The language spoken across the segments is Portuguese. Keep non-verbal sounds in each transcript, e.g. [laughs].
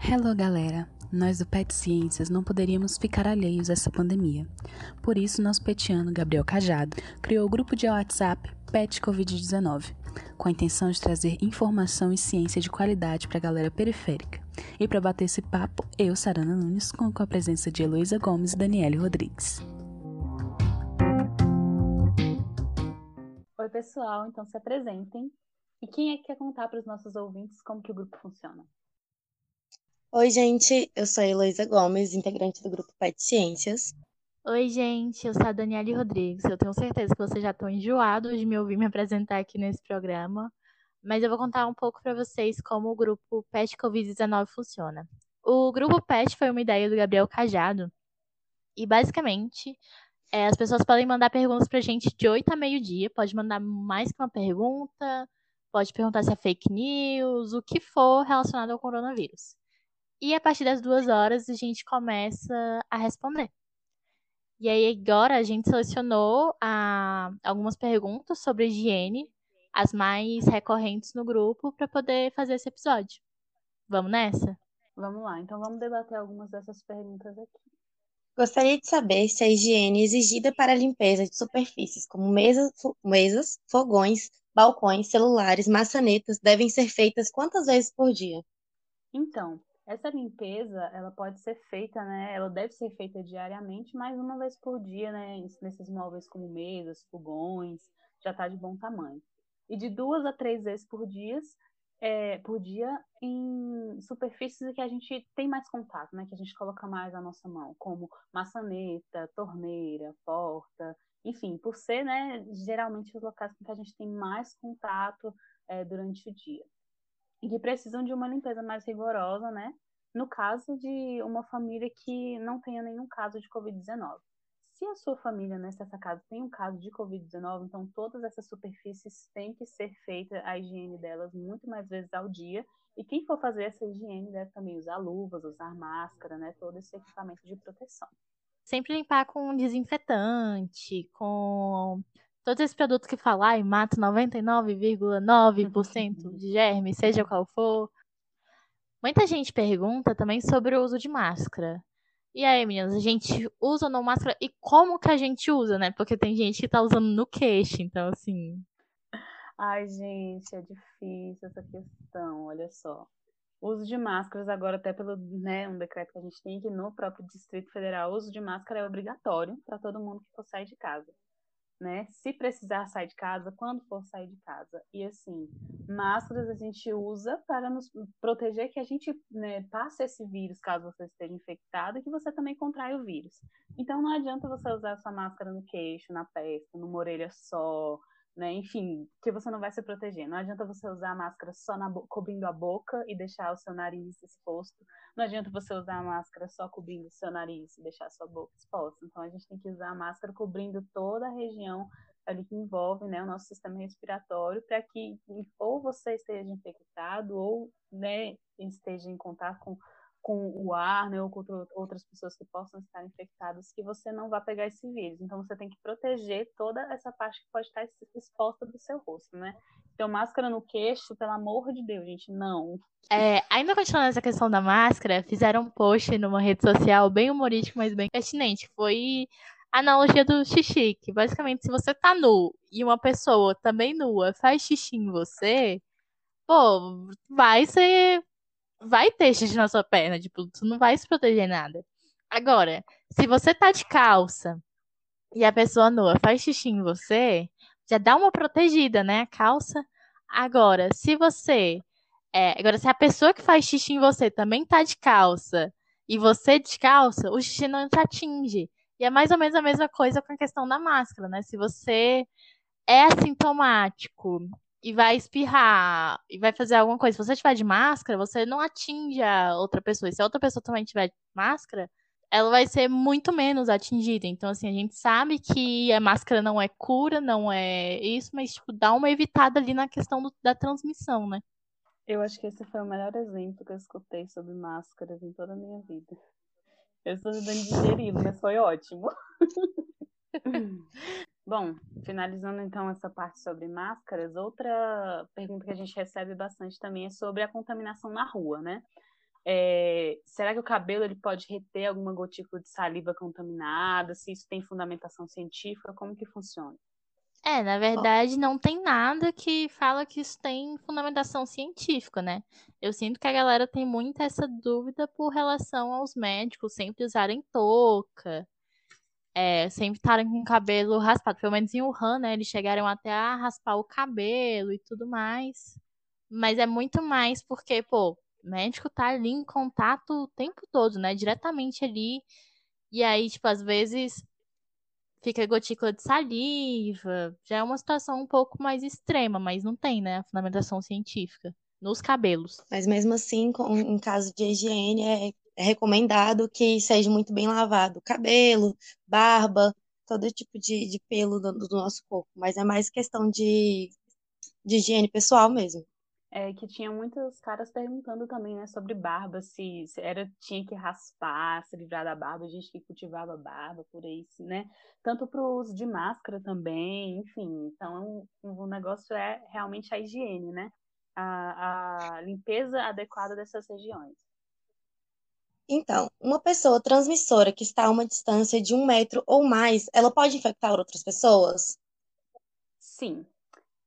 Hello, galera! Nós do Pet Ciências não poderíamos ficar alheios a essa pandemia. Por isso, nosso petiano Gabriel Cajado criou o grupo de WhatsApp Pet Covid-19, com a intenção de trazer informação e ciência de qualidade para a galera periférica. E para bater esse papo, eu, Sarana Nunes, com a presença de Heloísa Gomes e Daniele Rodrigues. Oi, pessoal, então se apresentem. E quem é que quer contar para os nossos ouvintes como que o grupo funciona? Oi, gente, eu sou a Heloísa Gomes, integrante do grupo Pet Ciências. Oi, gente, eu sou a Daniele Rodrigues. Eu tenho certeza que vocês já estão enjoados de me ouvir me apresentar aqui nesse programa, mas eu vou contar um pouco para vocês como o grupo Pet Covid-19 funciona. O grupo Pet foi uma ideia do Gabriel Cajado e, basicamente, é, as pessoas podem mandar perguntas para a gente de 8 a meio-dia, pode mandar mais que uma pergunta, pode perguntar se é fake news, o que for relacionado ao coronavírus. E a partir das duas horas a gente começa a responder. E aí agora a gente selecionou a, ah, algumas perguntas sobre higiene, as mais recorrentes no grupo, para poder fazer esse episódio. Vamos nessa? Vamos lá, então vamos debater algumas dessas perguntas aqui. Gostaria de saber se a higiene exigida para a limpeza de superfícies como mesas, mesas fogões, balcões, celulares, maçanetas devem ser feitas quantas vezes por dia? Então, essa limpeza, ela pode ser feita, né? Ela deve ser feita diariamente, mais uma vez por dia, né? Nesses móveis como mesas, fogões, já está de bom tamanho. E de duas a três vezes por dia, é, por dia em superfícies que a gente tem mais contato, né? Que a gente coloca mais a nossa mão, como maçaneta, torneira, porta, enfim, por ser, né? Geralmente os locais com que a gente tem mais contato é, durante o dia e que precisam de uma limpeza mais rigorosa, né? No caso de uma família que não tenha nenhum caso de Covid-19. Se a sua família né, casa tem um caso de Covid-19, então todas essas superfícies têm que ser feita a higiene delas muito mais vezes ao dia. E quem for fazer essa higiene deve também usar luvas, usar máscara, né? Todo esse equipamento de proteção. Sempre limpar com desinfetante, com todos esses produtos que falar e mata 99,9% de germes, seja qual for. Muita gente pergunta também sobre o uso de máscara. E aí, meninas, a gente usa ou não máscara? E como que a gente usa, né? Porque tem gente que tá usando no queixo, então assim. Ai, gente, é difícil essa questão, olha só. O uso de máscaras agora, até pelo né, um decreto que a gente tem aqui no próprio Distrito Federal, o uso de máscara é obrigatório para todo mundo que for sair de casa né? Se precisar sair de casa, quando for sair de casa. E assim, máscaras a gente usa para nos proteger que a gente né, passe esse vírus caso você esteja infectado e que você também contraia o vírus. Então não adianta você usar sua máscara no queixo, na testa, numa orelha só, né? Enfim, que você não vai se proteger. Não adianta você usar a máscara só cobrindo a boca e deixar o seu nariz exposto. Não adianta você usar a máscara só cobrindo o seu nariz e deixar a sua boca exposta. Então a gente tem que usar a máscara cobrindo toda a região ali que envolve, né, o nosso sistema respiratório, para que ou você esteja infectado ou, né, esteja em contato com com o ar, né, ou com outras pessoas que possam estar infectadas, que você não vai pegar esse vírus. Então, você tem que proteger toda essa parte que pode estar exposta do seu rosto, né? Então, máscara no queixo, pelo amor de Deus, gente, não. É, ainda continuando essa questão da máscara, fizeram um post numa rede social bem humorístico, mas bem pertinente. Foi a analogia do xixi, que basicamente se você tá nu e uma pessoa também nua faz xixi em você, pô, vai ser vai ter xixi na sua perna, tipo, tu não vai se proteger nada. Agora, se você tá de calça e a pessoa nua faz xixi em você, já dá uma protegida, né? A calça. Agora, se você. É, agora, se a pessoa que faz xixi em você também tá de calça e você de calça, o xixi não te atinge. E é mais ou menos a mesma coisa com a questão da máscara, né? Se você é assintomático e vai espirrar e vai fazer alguma coisa. Se você estiver de máscara, você não atinge a outra pessoa. E se a outra pessoa também tiver de máscara, ela vai ser muito menos atingida. Então, assim, a gente sabe que a máscara não é cura, não é isso, mas, tipo, dá uma evitada ali na questão do, da transmissão, né? Eu acho que esse foi o melhor exemplo que eu escutei sobre máscaras em toda a minha vida. Eu estou tentando digerir, mas foi ótimo. [laughs] Bom, finalizando então essa parte sobre máscaras, outra pergunta que a gente recebe bastante também é sobre a contaminação na rua, né? É, será que o cabelo ele pode reter alguma gotícula de saliva contaminada? Se isso tem fundamentação científica, como que funciona? É, na verdade, não tem nada que fala que isso tem fundamentação científica, né? Eu sinto que a galera tem muita essa dúvida por relação aos médicos sempre usarem touca, é, sempre estarem com o cabelo raspado. Pelo menos em Wuhan, né? Eles chegaram até a raspar o cabelo e tudo mais. Mas é muito mais porque, pô, o médico tá ali em contato o tempo todo, né? Diretamente ali. E aí, tipo, às vezes fica gotícula de saliva. Já é uma situação um pouco mais extrema, mas não tem, né, a fundamentação científica nos cabelos. Mas mesmo assim, com, em caso de higiene, é, é recomendado que seja muito bem lavado cabelo, barba, todo tipo de, de pelo do, do nosso corpo. Mas é mais questão de, de higiene pessoal mesmo é, que tinha muitos caras perguntando também, né, sobre barba, se, se, era tinha que raspar, se livrar da barba, gente que cultivava barba por aí, né? Tanto para o uso de máscara também, enfim. Então, o negócio é realmente a higiene, né? A, a limpeza adequada dessas regiões. Então, uma pessoa transmissora que está a uma distância de um metro ou mais, ela pode infectar outras pessoas? Sim,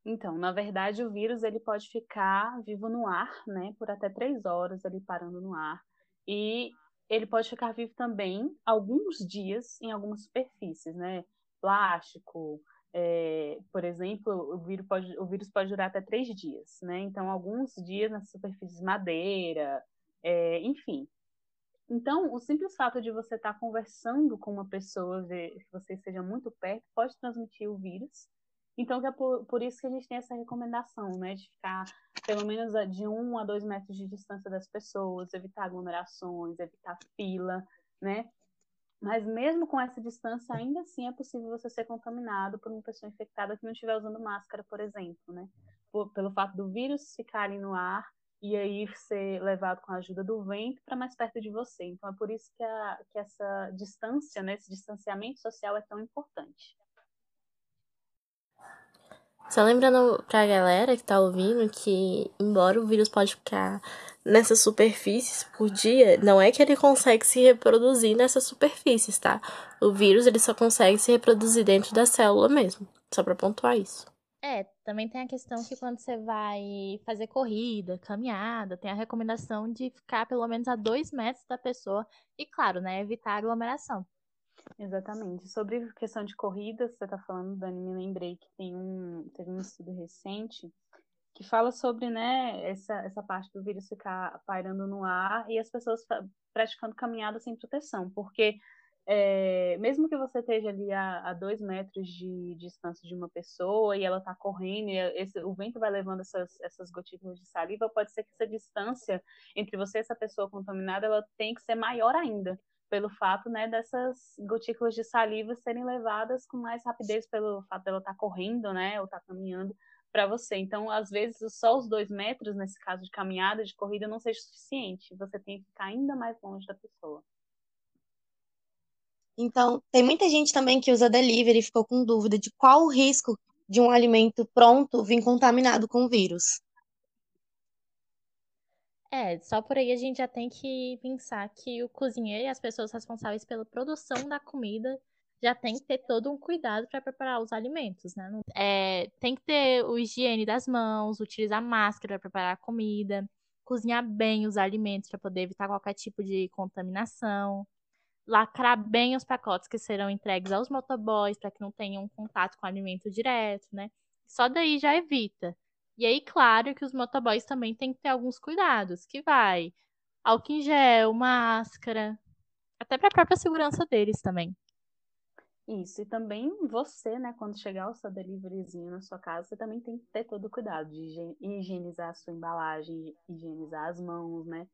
então, na verdade, o vírus ele pode ficar vivo no ar, né, por até três horas ali parando no ar. E ele pode ficar vivo também alguns dias em algumas superfícies, né? Plástico, é, por exemplo, o vírus, pode, o vírus pode durar até três dias, né? Então, alguns dias nas superfícies madeira, é, enfim. Então, o simples fato de você estar conversando com uma pessoa, que você esteja muito perto, pode transmitir o vírus então, é por, por isso que a gente tem essa recomendação, né, de ficar pelo menos de um a dois metros de distância das pessoas, evitar aglomerações, evitar fila, né? Mas mesmo com essa distância, ainda assim é possível você ser contaminado por uma pessoa infectada que não estiver usando máscara, por exemplo, né? Por, pelo fato do vírus ficar ali no ar e aí ser levado com a ajuda do vento para mais perto de você. Então é por isso que, a, que essa distância, né, esse distanciamento social é tão importante. Só lembrando pra galera que tá ouvindo que, embora o vírus pode ficar nessas superfícies por dia, não é que ele consegue se reproduzir nessas superfícies, tá? O vírus ele só consegue se reproduzir dentro da célula mesmo. Só pra pontuar isso. É, também tem a questão que quando você vai fazer corrida, caminhada, tem a recomendação de ficar pelo menos a dois metros da pessoa e, claro, né, evitar aglomeração. Exatamente. Sobre questão de corrida, você está falando, Dani, me lembrei que tem um, teve um estudo recente que fala sobre né, essa, essa parte do vírus ficar pairando no ar e as pessoas praticando caminhada sem proteção, porque é, mesmo que você esteja ali a, a, dois metros de, distância de uma pessoa e ela está correndo e esse, o vento vai levando essas, essas gotículas de saliva, pode ser que essa distância entre você e essa pessoa contaminada ela tem que ser maior ainda pelo fato né, dessas gotículas de saliva serem levadas com mais rapidez pelo fato dela estar tá correndo, né, ou estar tá caminhando para você. Então, às vezes, só os dois metros, nesse caso de caminhada, de corrida, não seja suficiente. Você tem que ficar ainda mais longe da pessoa. Então, tem muita gente também que usa delivery e ficou com dúvida de qual o risco de um alimento pronto vir contaminado com vírus. É, só por aí a gente já tem que pensar que o cozinheiro e as pessoas responsáveis pela produção da comida já tem que ter todo um cuidado para preparar os alimentos, né? É, tem que ter o higiene das mãos, utilizar máscara para preparar a comida, cozinhar bem os alimentos para poder evitar qualquer tipo de contaminação, lacrar bem os pacotes que serão entregues aos motoboys para que não tenham contato com alimento direto, né? Só daí já evita. E aí, claro que os motoboys também têm que ter alguns cuidados, que vai álcool em gel, máscara, até para a própria segurança deles também. Isso, e também você, né, quando chegar o seu deliveryzinho na sua casa, você também tem que ter todo o cuidado de higienizar a sua embalagem, higienizar as mãos, né?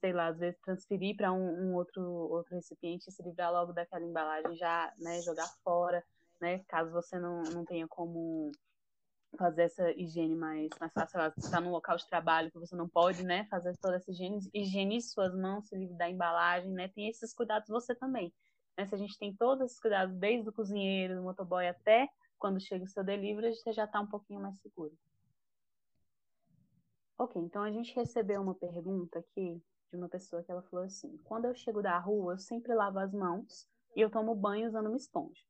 Sei lá, às vezes transferir para um, um, outro, outro recipiente e se livrar logo daquela embalagem já, né, jogar fora, né? Caso você não, não tenha como fazer essa higiene mais, mais fácil. Você está num local de trabalho que você não pode, né, fazer toda essa higiene, higienize suas mãos, se livre da embalagem, né, tem esses cuidados você também. Né? Se a gente tem todos esses cuidados, desde o cozinheiro, do motoboy até quando chega o seu delivery, você já está um pouquinho mais seguro. Ok, então a gente recebeu uma pergunta aqui de uma pessoa que ela falou assim: quando eu chego da rua, eu sempre lavo as mãos e eu tomo banho usando uma esponja.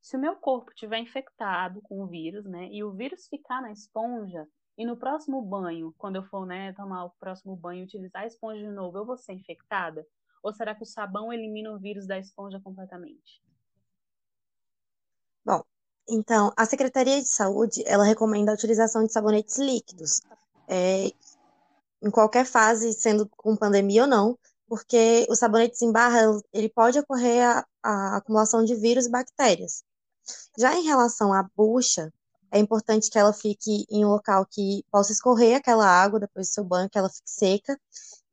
Se o meu corpo tiver infectado com o vírus, né, e o vírus ficar na esponja, e no próximo banho, quando eu for, né, tomar o próximo banho e utilizar a esponja de novo, eu vou ser infectada? Ou será que o sabão elimina o vírus da esponja completamente? Bom, então, a Secretaria de Saúde, ela recomenda a utilização de sabonetes líquidos, é, em qualquer fase, sendo com pandemia ou não, porque o sabonetes em barra, ele pode ocorrer a, a acumulação de vírus e bactérias. Já em relação à bucha, é importante que ela fique em um local que possa escorrer aquela água depois do seu banho, que ela fique seca,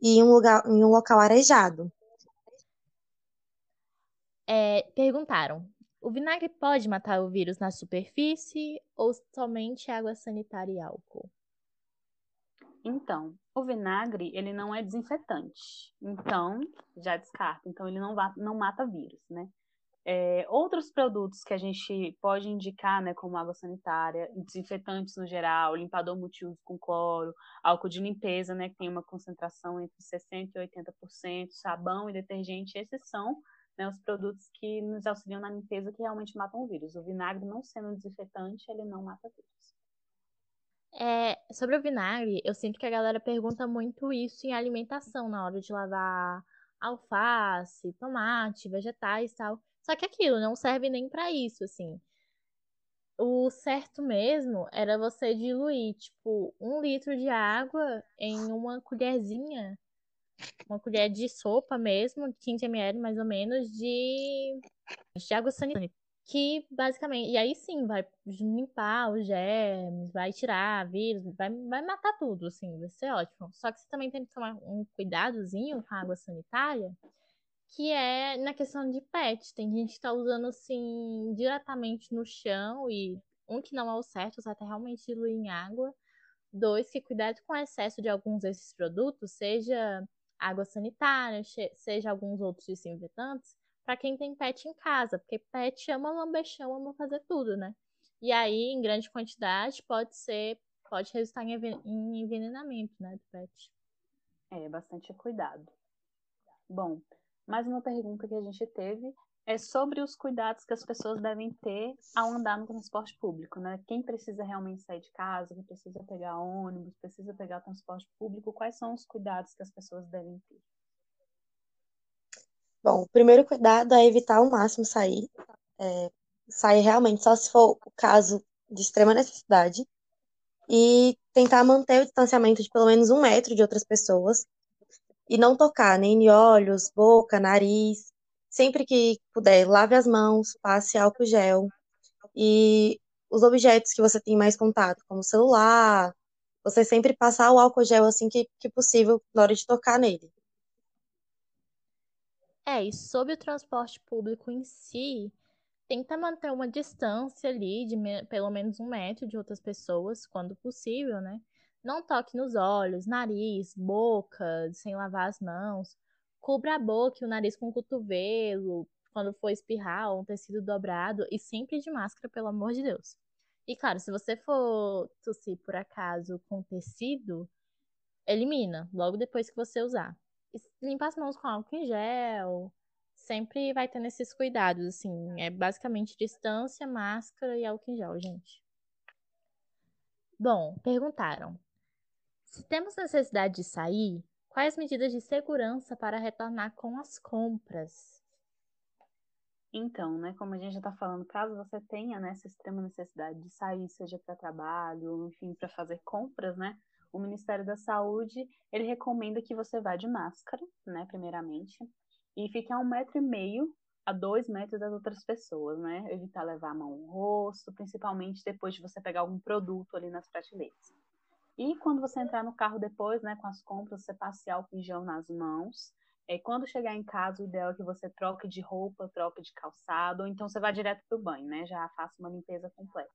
e em um, lugar, em um local arejado. É, perguntaram: o vinagre pode matar o vírus na superfície ou somente água sanitária e álcool? Então, o vinagre, ele não é desinfetante. Então, já descarta. Então, ele não, não mata vírus, né? É, outros produtos que a gente pode indicar, né, como água sanitária, desinfetantes no geral, limpador multiuso com cloro, álcool de limpeza, né, que tem uma concentração entre 60% e 80%, sabão e detergente, esses são né, os produtos que nos auxiliam na limpeza que realmente matam o vírus. O vinagre, não sendo desinfetante, ele não mata vírus. É, sobre o vinagre, eu sinto que a galera pergunta muito isso em alimentação, na hora de lavar alface, tomate, vegetais e tal. Só que aquilo não serve nem para isso, assim. O certo mesmo era você diluir, tipo, um litro de água em uma colherzinha, uma colher de sopa mesmo, 15 ml mais ou menos, de, de água sanitária. Que basicamente, e aí sim, vai limpar os germes, vai tirar vírus, vai, vai matar tudo, assim, vai ser ótimo. Só que você também tem que tomar um cuidadozinho com a água sanitária, que é na questão de pet. Tem gente que tá usando assim diretamente no chão e um que não é o certo, usar até realmente diluir em água. Dois, que cuidado com o excesso de alguns desses produtos, seja água sanitária, seja alguns outros desinfetantes, para quem tem pet em casa, porque pet ama lambechão, ama fazer tudo, né? E aí, em grande quantidade, pode ser, pode resultar em envenenamento, né, do pet. É, bastante cuidado. Bom, mais uma pergunta que a gente teve é sobre os cuidados que as pessoas devem ter ao andar no transporte público, né? Quem precisa realmente sair de casa, quem precisa pegar ônibus, precisa pegar transporte público, quais são os cuidados que as pessoas devem ter? Bom, o primeiro cuidado é evitar ao máximo sair. É, sair realmente só se for o caso de extrema necessidade. E tentar manter o distanciamento de pelo menos um metro de outras pessoas e não tocar nem em olhos, boca, nariz. Sempre que puder, lave as mãos, passe álcool gel. E os objetos que você tem mais contato, como celular, você sempre passar o álcool gel assim que, que possível na hora de tocar nele. É, e sobre o transporte público em si, tenta manter uma distância ali de me pelo menos um metro de outras pessoas, quando possível, né? Não toque nos olhos, nariz, boca, sem lavar as mãos. Cubra a boca e o nariz com o cotovelo, quando for espirrar ou um tecido dobrado, e sempre de máscara, pelo amor de Deus. E claro, se você for tossir por acaso com tecido, elimina logo depois que você usar. Limpa as mãos com álcool em gel. Sempre vai tendo esses cuidados, assim. É basicamente distância, máscara e álcool em gel, gente. Bom, perguntaram: se temos necessidade de sair, quais medidas de segurança para retornar com as compras? Então, né, como a gente já está falando, caso você tenha né, essa extrema necessidade de sair, seja para trabalho, enfim, para fazer compras, né, o Ministério da Saúde ele recomenda que você vá de máscara, né, primeiramente, e fique a um metro e meio a dois metros das outras pessoas, né, evitar levar a mão no rosto, principalmente depois de você pegar algum produto ali nas prateleiras. E quando você entrar no carro depois, né, com as compras, você passe álcool em gel nas mãos. E quando chegar em casa, o ideal é que você troque de roupa, troque de calçado, ou então você vá direto para o banho, né? Já faça uma limpeza completa.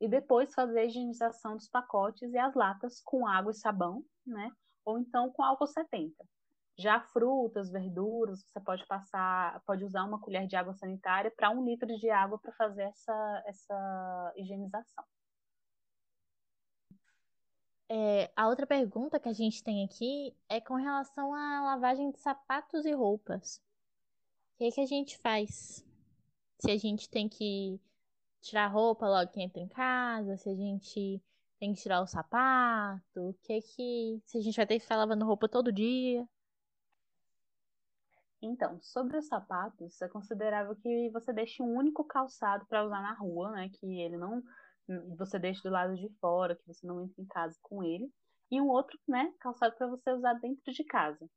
E depois fazer a higienização dos pacotes e as latas com água e sabão, né? Ou então com álcool 70. Já frutas, verduras, você pode passar, pode usar uma colher de água sanitária para um litro de água para fazer essa, essa higienização. É, a outra pergunta que a gente tem aqui é com relação à lavagem de sapatos e roupas. O que, que a gente faz? Se a gente tem que tirar roupa logo que entra em casa, se a gente tem que tirar o sapato, o que que. Se a gente vai ter que ficar lavando roupa todo dia. Então, sobre os sapatos, é considerável que você deixe um único calçado para usar na rua, né? Que ele não. Você deixe do lado de fora, que você não entre em casa com ele. E um outro, né, calçado para você usar dentro de casa.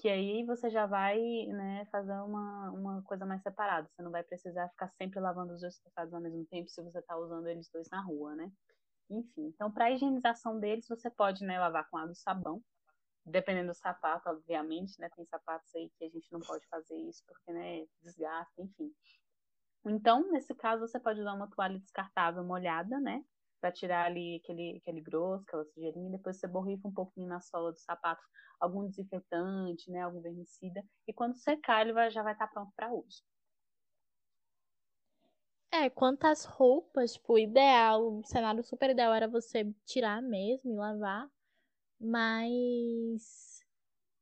Que aí você já vai, né, fazer uma, uma coisa mais separada. Você não vai precisar ficar sempre lavando os dois calçados ao mesmo tempo se você está usando eles dois na rua, né? Enfim, então para a higienização deles, você pode, né, lavar com água e sabão dependendo do sapato, obviamente, né? Tem sapatos aí que a gente não pode fazer isso porque, né, desgasta, enfim. Então, nesse caso, você pode usar uma toalha descartável molhada, né? Para tirar ali aquele, aquele grosso, aquela sujeirinha. Depois você borrifa um pouquinho na sola do sapato algum desinfetante, né? Algum vermicida. E quando secar, ele vai, já vai estar tá pronto para uso. É, quanto às roupas, tipo, ideal, o cenário super ideal era você tirar mesmo e lavar. Mas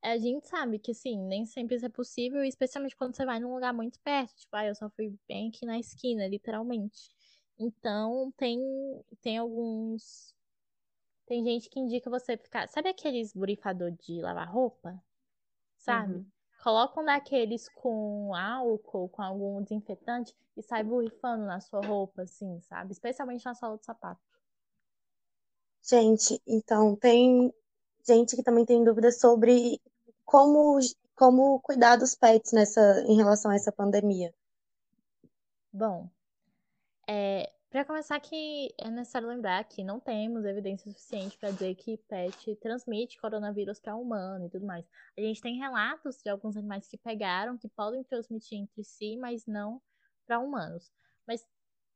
a gente sabe que, assim, nem sempre isso é possível, especialmente quando você vai num lugar muito perto. Tipo, ah, eu só fui bem aqui na esquina, literalmente. Então, tem, tem alguns. Tem gente que indica você ficar. Sabe aqueles borrifador de lavar roupa? Sabe? Uhum. Coloca um daqueles com álcool, com algum desinfetante e sai borrifando na sua roupa, assim, sabe? Especialmente na sola do sapato. Gente, então tem gente que também tem dúvidas sobre como, como cuidar dos pets nessa, em relação a essa pandemia. Bom, é, para começar aqui, é necessário lembrar que não temos evidência suficiente para dizer que pet transmite coronavírus para humano e tudo mais. A gente tem relatos de alguns animais que pegaram, que podem transmitir entre si, mas não para humanos. Mas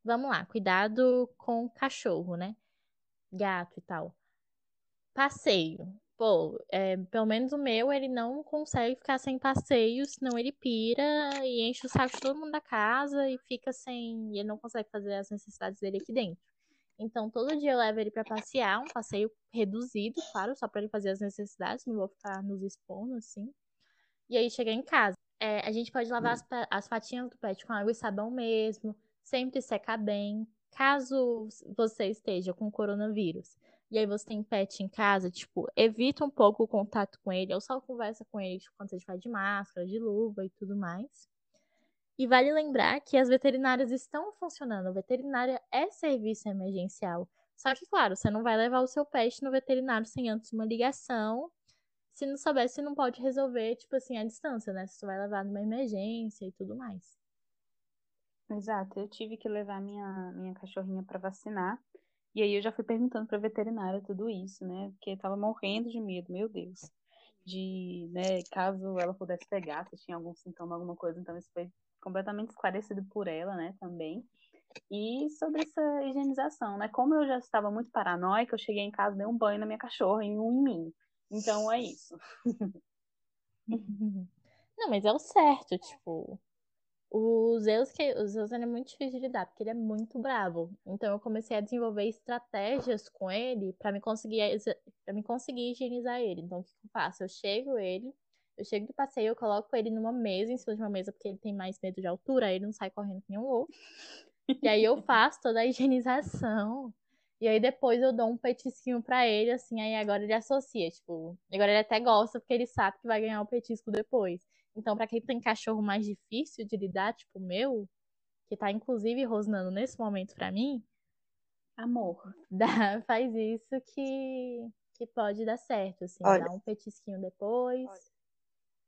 vamos lá, cuidado com cachorro, né? Gato e tal. Passeio. Pô, é, pelo menos o meu, ele não consegue ficar sem passeio, senão ele pira e enche o saco de todo mundo da casa e fica sem. E ele não consegue fazer as necessidades dele aqui dentro. Então, todo dia eu levo ele para passear, um passeio reduzido, claro, só para ele fazer as necessidades, não vou ficar nos expondo assim. E aí chegar em casa. É, a gente pode lavar as, as patinhas do pet com água e sabão mesmo, sempre secar bem. Caso você esteja com coronavírus, e aí você tem pet em casa, tipo, evita um pouco o contato com ele, ou só conversa com ele tipo, quando você estiver de máscara, de luva e tudo mais. E vale lembrar que as veterinárias estão funcionando. A veterinária é serviço emergencial. Só que, claro, você não vai levar o seu pet no veterinário sem antes uma ligação. Se não souber, você não pode resolver, tipo assim, à distância, né? Você vai levar numa emergência e tudo mais. Exato. Eu tive que levar minha, minha cachorrinha para vacinar. E aí eu já fui perguntando para veterinária tudo isso, né? Porque eu tava morrendo de medo, meu Deus. De, né, caso ela pudesse pegar, se tinha algum sintoma, alguma coisa, então isso foi completamente esclarecido por ela, né, também. E sobre essa higienização, né? Como eu já estava muito paranoica, eu cheguei em casa, dei um banho na minha cachorra e um em mim. Então é isso. [laughs] Não, mas é o certo, tipo, o Zeus, que, o Zeus é muito difícil de lidar, porque ele é muito bravo. Então eu comecei a desenvolver estratégias com ele para me conseguir para me conseguir higienizar ele. Então o que eu faço? Eu chego ele, eu chego do passeio, eu coloco ele numa mesa, em cima de uma mesa, porque ele tem mais medo de altura, aí ele não sai correndo que nem louco. E aí eu faço toda a higienização. E aí depois eu dou um petisquinho para ele, assim, aí agora ele associa, tipo, agora ele até gosta porque ele sabe que vai ganhar o petisco depois. Então, para quem tem cachorro mais difícil de lidar, tipo o meu, que tá inclusive rosnando nesse momento para mim, amor, [laughs] dá, faz isso que que pode dar certo, assim, Olha, dá um petisquinho depois.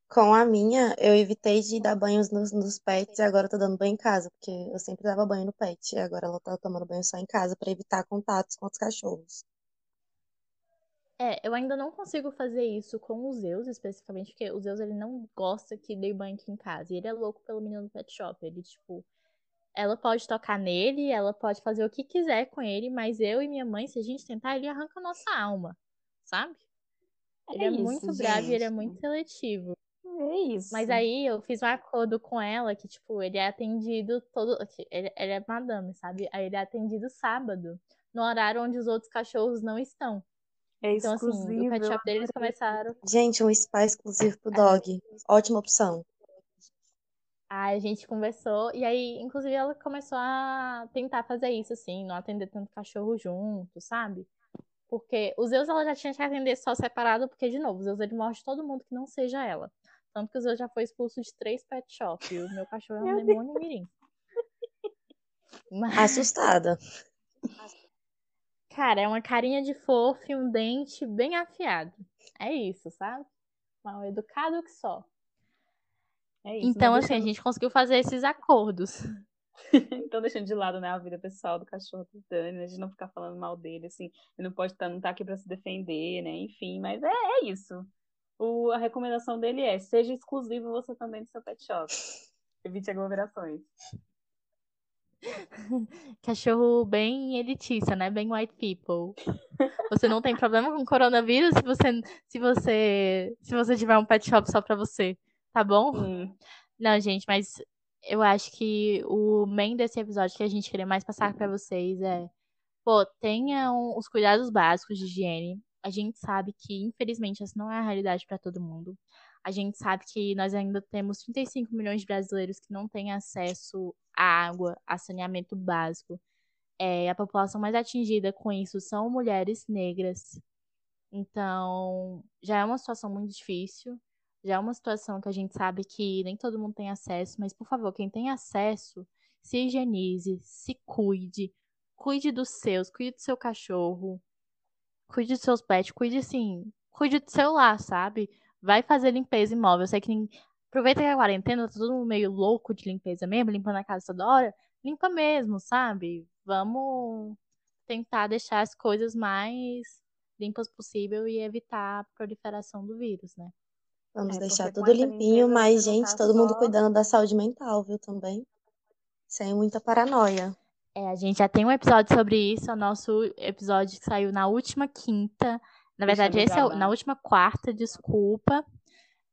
Com a minha, eu evitei de dar banhos nos, nos pets e agora eu tô dando banho em casa, porque eu sempre dava banho no pet e agora ela tá tomando banho só em casa para evitar contatos com os cachorros. É, eu ainda não consigo fazer isso com o Zeus, especificamente, porque o Zeus ele não gosta que dê banho aqui em casa. E ele é louco pelo menino do pet shop. Ele, tipo, ela pode tocar nele, ela pode fazer o que quiser com ele, mas eu e minha mãe, se a gente tentar, ele arranca a nossa alma, sabe? É ele é, isso, muito gente. bravo e ele é muito seletivo. É isso. Mas aí eu fiz um acordo com ela que, tipo, ele é atendido todo. Ele, ele é madame, sabe? Aí ele é atendido sábado, no horário onde os outros cachorros não estão. É Então, assim, exclusivo. o pet shop deles começaram. Gente, um spa exclusivo pro dog. Ótima opção. Aí a gente conversou, e aí, inclusive, ela começou a tentar fazer isso, assim, não atender tanto cachorro junto, sabe? Porque o Zeus ela já tinha que atender só separado, porque, de novo, o Zeus ele morde todo mundo que não seja ela. Tanto que o Zeus já foi expulso de três pet shops, e o meu cachorro é um Meu demônio mirim. [laughs] Mas, Assustada. Cara, é uma carinha de fofo e um dente bem afiado. É isso, sabe? Mal educado que só. É isso. Então, assim, a deixando- gente conseguiu fazer esses acordos. [laughs] Então, deixando de lado, né, a vida pessoal do cachorro do Dani, né? A gente não ficar falando mal dele, assim. Ele não pode estar, não tá aqui pra se defender, né? Enfim, mas é, é isso. O, a recomendação dele é, seja exclusivo você também do seu pet shop. Evite aglomerações. [laughs] Cachorro bem elitista, né? Bem white people. Você não tem problema com coronavírus se você, se você, se você tiver um pet shop só pra você, tá bom? Hum, Não, gente, mas eu acho que o main desse episódio que a gente queria mais passar pra vocês é, pô, tenham os cuidados básicos de higiene. A gente sabe que, infelizmente, essa não é a realidade pra todo mundo. A gente sabe que nós ainda temos 35 milhões de brasileiros que não têm acesso à água, a saneamento básico. É, a população mais atingida com isso são mulheres negras. Então, já é uma situação muito difícil. Já é uma situação que a gente sabe que nem todo mundo tem acesso, mas por favor, quem tem acesso, se higienize, se cuide, cuide dos seus, cuide do seu cachorro, cuide dos seus pets, cuide assim, cuide do seu lar, sabe? Vai fazer limpeza imóvel. Eu sei que aproveita que a quarentena, tá todo mundo meio louco de limpeza mesmo, limpando a casa toda hora, limpa mesmo, sabe? Vamos tentar deixar as coisas mais limpas possível e evitar a proliferação do vírus, né? Vamos É, deixar tudo limpinho, mas, gente, tá todo mundo só- cuidando da saúde mental, viu, também. Sem muita paranoia. É, a gente já tem um episódio sobre isso, é o nosso episódio que saiu na última quinta. Na verdade, Deixando esse é o- na última quarta, desculpa.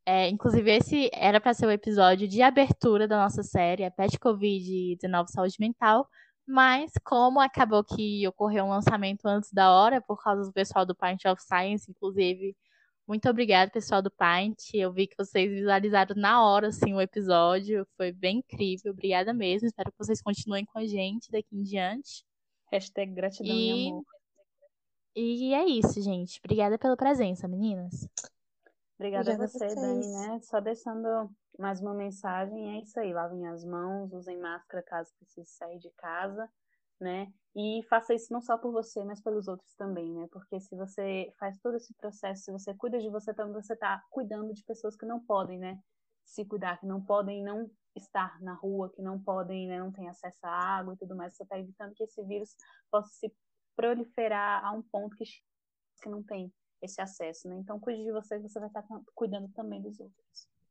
É, inclusive, esse era para ser o episódio de abertura da nossa série, a Pet Covid-19 Saúde Mental. Mas, como acabou que ocorreu um lançamento antes da hora, por causa do pessoal do Pint of Science, inclusive, muito obrigada, pessoal do Pint. Eu vi que vocês visualizaram na hora, assim, o episódio. Foi bem incrível. Obrigada mesmo. Espero que vocês continuem com a gente daqui em diante. Hashtag gratidão E- e amor. E é isso, gente. Obrigada pela presença, meninas. Obrigada a Obrigada a você, Dani, né? Só deixando mais uma mensagem, é isso aí, lavem as mãos, usem máscara caso precise sair de casa, né? E faça isso não só por você, mas pelos outros também, né? Porque se você faz todo esse processo, se você cuida de você também, você tá cuidando de pessoas que não podem, né? Se cuidar, que não podem não estar na rua, que não podem, né, não têm acesso à água e tudo mais. Você está evitando que esse vírus possa se proliferar a um ponto que, que não tem esse acesso, né? Então, cuide de você, você vai estar cuidando também dos outros.